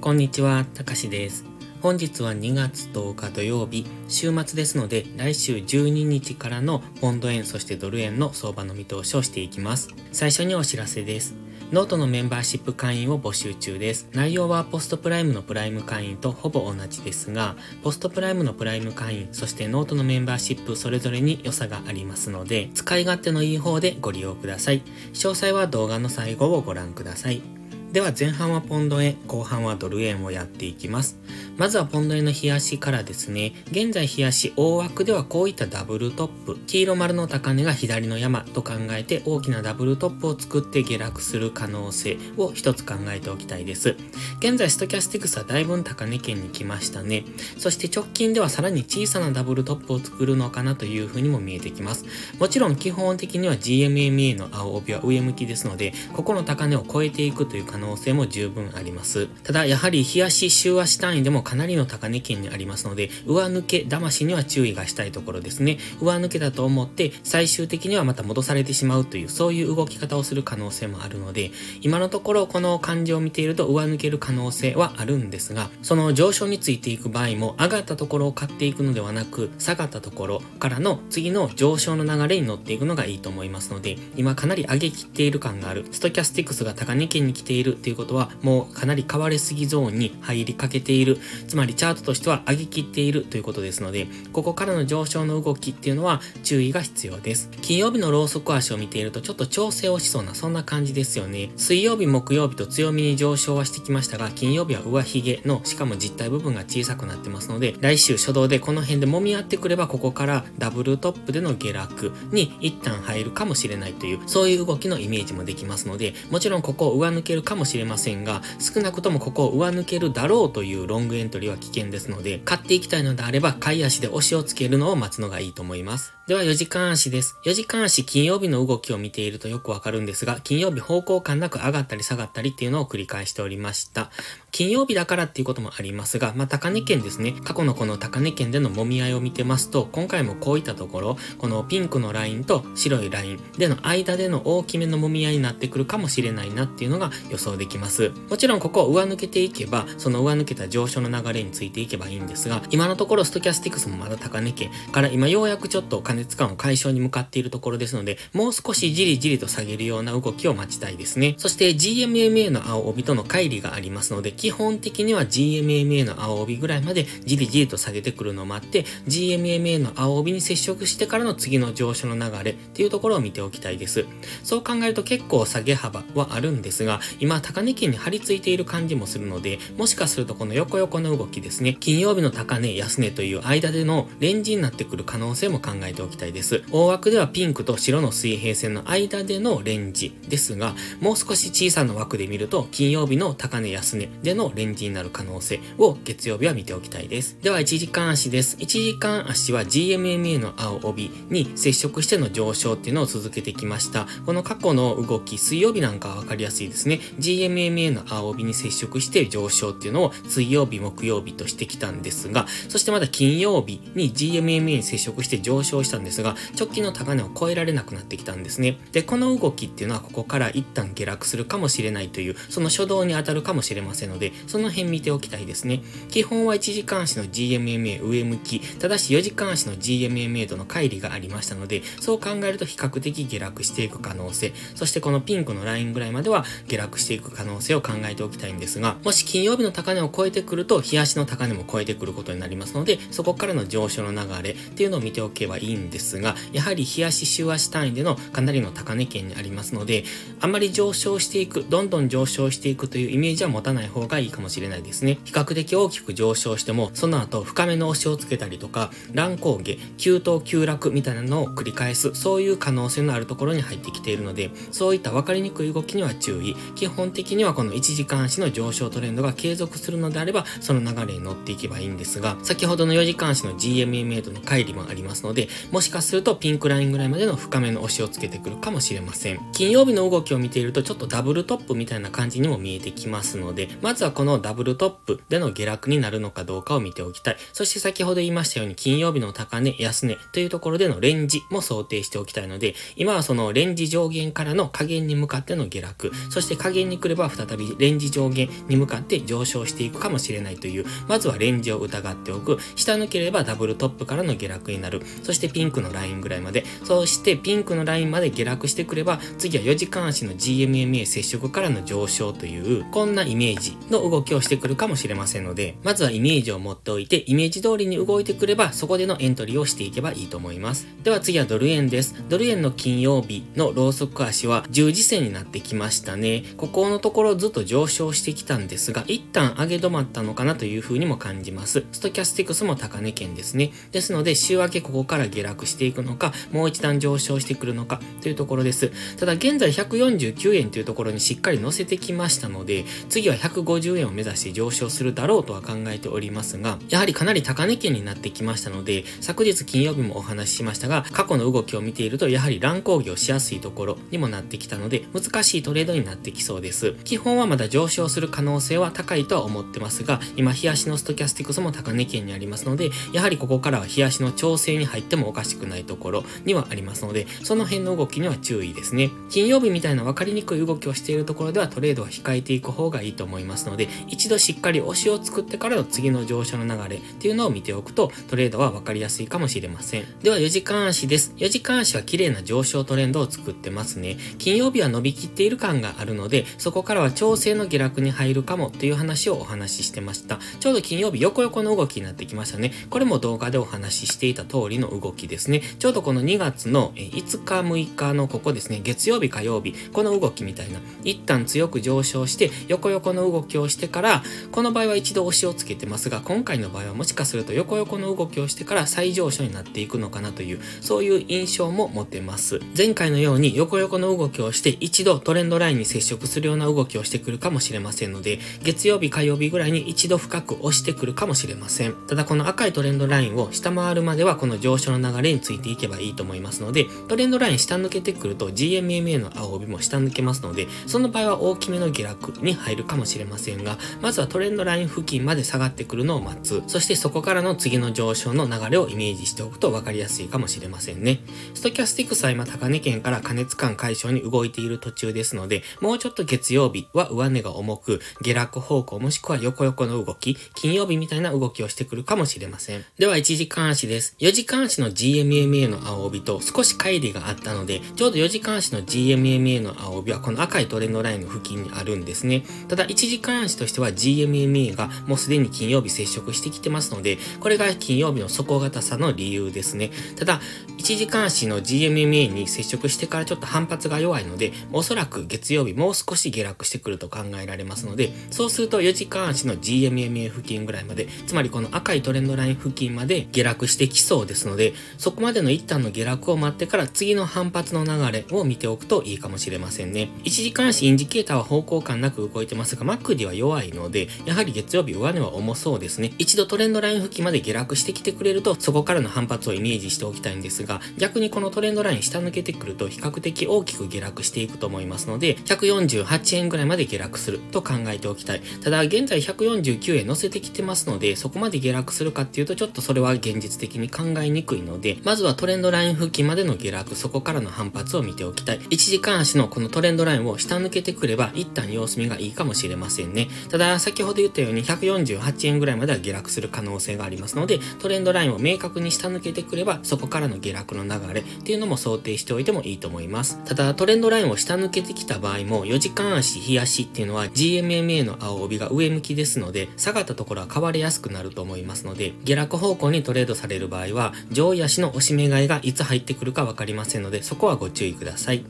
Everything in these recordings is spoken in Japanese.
こんにちは、たかしです。本日は2月10日土曜日、週末ですので、来週12日からのポンド円そしてドル円の相場の見通しをしていきます。最初にお知らせです。ノートのメンバーシップ会員を募集中です。内容はポストプライムのプライム会員とほぼ同じですが、ポストプライムのプライム会員、そしてノートのメンバーシップそれぞれに良さがありますので、使い勝手のいい方でご利用ください。詳細は動画の最後をご覧ください。では前半はポンド円、後半はドル円をやっていきます。まずはポンド円の冷やしからですね、現在冷やし大枠ではこういったダブルトップ、黄色丸の高値が左の山と考えて大きなダブルトップを作って下落する可能性を一つ考えておきたいです。現在ストキャスティクスはだいぶ高値圏に来ましたね。そして直近ではさらに小さなダブルトップを作るのかなというふうにも見えてきます。もちろん基本的には GMMA の青帯は上向きですので、ここの高値を超えていくという可能能性も十分あります。ただ、やはり日足週足単位でもかなりの高値圏にありますので、上抜け、騙しには注意がしたいところですね。上抜けだと思って、最終的にはまた戻されてしまうという、そういう動き方をする可能性もあるので、今のところこの感じを見ていると上抜ける可能性はあるんですが、その上昇についていく場合も、上がったところを買っていくのではなく、下がったところからの次の上昇の流れに乗っていくのがいいと思いますので、今かなり上げきっている感がある、ストキャスティクスが高値圏に来ているっていうことは、もうかなり買われすぎゾーンに入りかけている。つまりチャートとしては上げきっているということですので、ここからの上昇の動きっていうのは注意が必要です。金曜日のローソク足を見ているとちょっと調整をしそうなそんな感じですよね。水曜日、木曜日と強みに上昇はしてきましたが、金曜日は上髭の、しかも実体部分が小さくなってますので、来週初動でこの辺で揉み合ってくれば、ここからダブルトップでの下落に一旦入るかもしれないという、そういう動きのイメージもできますので、もちろんここを上抜けるかももしれませんが、少なくともここを上抜けるだろうというロングエントリーは危険ですので、買っていきたいのであれば、買い足で押しをつけるのを待つのがいいと思います。では4時間足です。4時間足金曜日の動きを見ているとよくわかるんですが、金曜日方向感なく上がったり下がったりっていうのを繰り返しておりました。金曜日だからっていうこともありますが、まあ、高値圏ですね。過去のこの高値圏での揉み合いを見てますと、今回もこういったところ、このピンクのラインと白いラインでの間での大きめの揉み合いになってくるかもしれないなっていうのが予想できます。もちろんここを上抜けていけば、その上抜けた上昇の流れについていけばいいんですが、今のところストキャスティクスもまだ高値圏から今ようやくちょっと加熱感を解消に向かっているところですので、もう少しじりじりと下げるような動きを待ちたいですね。そして GMMA の青帯との乖離がありますので、基本的には GMMA の青帯ぐらいまでじりじりと下げてくるのを待って、GMMA の青帯に接触してからの次の上昇の流れっていうところを見ておきたいです。そう考えると結構下げ幅はあるんですが、今高値圏に張り付いている感じもするので、もしかするとこの横横の動きですね、金曜日の高値、安値という間でのレンジになってくる可能性も考えておきたいです。大枠ではピンクと白の水平線の間でのレンジですが、もう少し小さな枠で見ると、金曜日の高値、安値でのレンジになる可能性を月曜日は見ておきたいです。では、1時間足です。1時間足は GMMA の青帯に接触しての上昇っていうのを続けてきました。この過去の動き、水曜日なんかはわかりやすいですね。GMMA の青帯に接触して上昇っていうのを水曜日、木曜日としてきたんですが、そしてまだ金曜日に GMMA に接触して上昇したんですが、直近の高値を超えられなくなってきたんですね。で、この動きっていうのはここから一旦下落するかもしれないという、その初動に当たるかもしれませんので、その辺見ておきたいですね。基本は1時間足の GMMA 上向き、ただし4時間足の GMMA との乖離がありましたので、そう考えると比較的下落していく可能性、そしてこのピンクのラインぐらいまでは下落していく可能性を考えておきたいんですが、もし金曜日の高値を超えてくると、日足の高値も超えてくることになりますので、そこからの上昇の流れっていうのを見ておけばいいんんですが、やはり日足、週足単位でのかなりの高値圏にありますので、あまり上昇していく、どんどん上昇していくというイメージは持たない方がいいかもしれないですね。比較的大きく上昇しても、その後深めの押しをつけたりとか、乱高下、急騰急落みたいなのを繰り返す、そういう可能性のあるところに入ってきているので、そういった分かりにくい動きには注意。基本的にはこの1時間足の上昇トレンドが継続するのであれば、その流れに乗っていけばいいんですが、先ほどの4時間足の GMMA との乖離もありますので、もしかするとピンクラインぐらいまでの深めの押しをつけてくるかもしれません。金曜日の動きを見ているとちょっとダブルトップみたいな感じにも見えてきますので、まずはこのダブルトップでの下落になるのかどうかを見ておきたい。そして先ほど言いましたように金曜日の高値、安値というところでのレンジも想定しておきたいので、今はそのレンジ上限からの下限に向かっての下落、そして下限に来れば再びレンジ上限に向かって上昇していくかもしれないという、まずはレンジを疑っておく。下抜ければダブルトップからの下落になる。そしてピンクのラインぐらいまで。そしてピンクのラインまで下落してくれば、次は4時間足の GMMA 接触からの上昇という、こんなイメージの動きをしてくるかもしれませんので、まずはイメージを持っておいて、イメージ通りに動いてくれば、そこでのエントリーをしていけばいいと思います。では次はドル円です。ドル円の金曜日のローソク足は十字線になってきましたね。ここのところずっと上昇してきたんですが、一旦上げ止まったのかなという風にも感じます。ストキャスティクスも高値圏ですね。ですので、週明けここから下落していくのか、もう一段上昇してくるのかというところです。ただ現在149円というところにしっかり乗せてきましたので、次は150円を目指して上昇するだろうとは考えておりますが、やはりかなり高値圏になってきましたので、昨日金曜日もお話ししましたが、過去の動きを見ていると、やはり乱高下をしやすいところにもなってきたので、難しいトレードになってきそうです。基本はまだ上昇する可能性は高いとは思ってますが、今、冷やしのストキャスティクスも高値圏にありますので、やはりここからは冷やしの調整に入ってもおかかしくないところにはありますので、その辺の動きには注意ですね。金曜日みたいな分かりにくい動きをしているところではトレードは控えていく方がいいと思いますので、一度しっかり押しを作ってからの次の上昇の流れっていうのを見ておくと、トレードは分かりやすいかもしれません。では4時間足です。4時間足は綺麗な上昇トレンドを作ってますね。金曜日は伸びきっている感があるので、そこからは調整の下落に入るかもという話をお話ししてました。ちょうど金曜日横横の動きになってきましたね。これも動画でお話ししていた通りの動きですですね。ちょうどこの2月の5日6日のここですね、月曜日火曜日、この動きみたいな、一旦強く上昇して横横の動きをしてから、この場合は一度押しをつけてますが、今回の場合はもしかすると横横の動きをしてから再上昇になっていくのかなという、そういう印象も持てます。前回のように横横の動きをして一度トレンドラインに接触するような動きをしてくるかもしれませんので、月曜日火曜日ぐらいに一度深く押してくるかもしれません。ただこの赤いトレンドラインを下回るまではこの上昇の流れれについていけばいいと思いますので、トレンドライン下抜けてくると GMMA の青帯も下抜けますので、その場合は大きめの下落に入るかもしれませんが、まずはトレンドライン付近まで下がってくるのを待つ。そしてそこからの次の上昇の流れをイメージしておくと分かりやすいかもしれませんね。ストキャスティクスは今高値圏から加熱感解消に動いている途中ですので、もうちょっと月曜日は上値が重く、下落方向もしくは横横の動き、金曜日みたいな動きをしてくるかもしれません。では1時間足です。4時間足の GMMA の青帯と少し乖離があったので、ちょうど4時間足の GMMA の青帯はこの赤いトレンドラインの付近にあるんですね。ただ1時間足としては GMMA がもうすでに金曜日接触してきてますので、これが金曜日の底堅さの理由ですね。ただ、1時間足の GMMA に接触してからちょっと反発が弱いので、おそらく月曜日もう少し下落してくると考えられますので、そうすると4時間足の GMMA 付近ぐらいまで、つまりこの赤いトレンドライン付近まで下落してきそうですので、そこまでの一旦の下落を待ってから次の反発の流れを見ておくといいかもしれませんね。1時間足インジケーターは方向感なく動いてますが、マックディは弱いので、やはり月曜日上値は重そうですね。一度トレンドライン付近まで下落してきてくれると、そこからの反発をイメージしておきたいんですが、逆にこのトレンドライン下抜けてくると比較的大きく下落していくと思いますので、148円ぐらいまで下落すると考えておきたい。ただ、現在149円乗せてきてますので、そこまで下落するかっていうと、ちょっとそれは現実的に考えにくいので、でまずはトレンドライン付近までの下落、そこからの反発を見ておきたい。1時間足のこのトレンドラインを下抜けてくれば、一旦様子見がいいかもしれませんね。ただ、先ほど言ったように148円ぐらいまでは下落する可能性がありますので、トレンドラインを明確に下抜けてくれば、そこからの下落の流れっていうのも想定しておいてもいいと思います。ただ、トレンドラインを下抜けてきた場合も、4時間足、日足っていうのは GMMA の青帯が上向きですので、下がったところは買われやすくなると思いますので、下落方向にトレードされる場合は、上位足私の押し目買いがいつ入ってくるかわかりませんので、そこはご注意ください。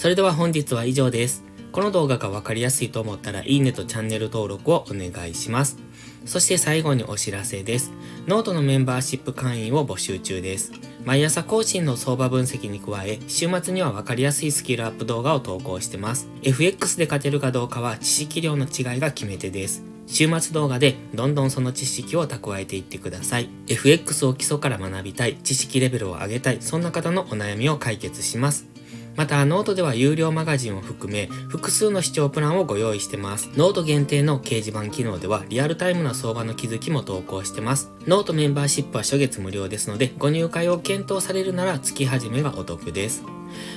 それでは本日は以上です。この動画がわかりやすいと思ったら、いいねとチャンネル登録をお願いします。そして最後にお知らせです。ノートのメンバーシップ会員を募集中です。毎朝更新の相場分析に加え、週末にはわかりやすいスキルアップ動画を投稿してます。FX で勝てるかどうかは知識量の違いが決め手です。週末動画でどんどんその知識を蓄えていってください。FX を基礎から学びたい、知識レベルを上げたい、そんな方のお悩みを解決します。また、ノートでは有料マガジンを含め、複数の視聴プランをご用意してます。ノート限定の掲示板機能では、リアルタイムな相場の気づきも投稿してます。ノートメンバーシップは初月無料ですので、ご入会を検討されるなら月始めがお得です。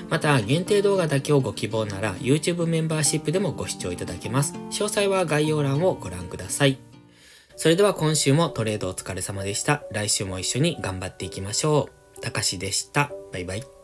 また、限定動画だけをご希望なら、YouTube メンバーシップでもご視聴いただけます。詳細は概要欄をご覧ください。それでは今週もトレードお疲れ様でした。来週も一緒に頑張っていきましょう。たかしでした。バイバイ。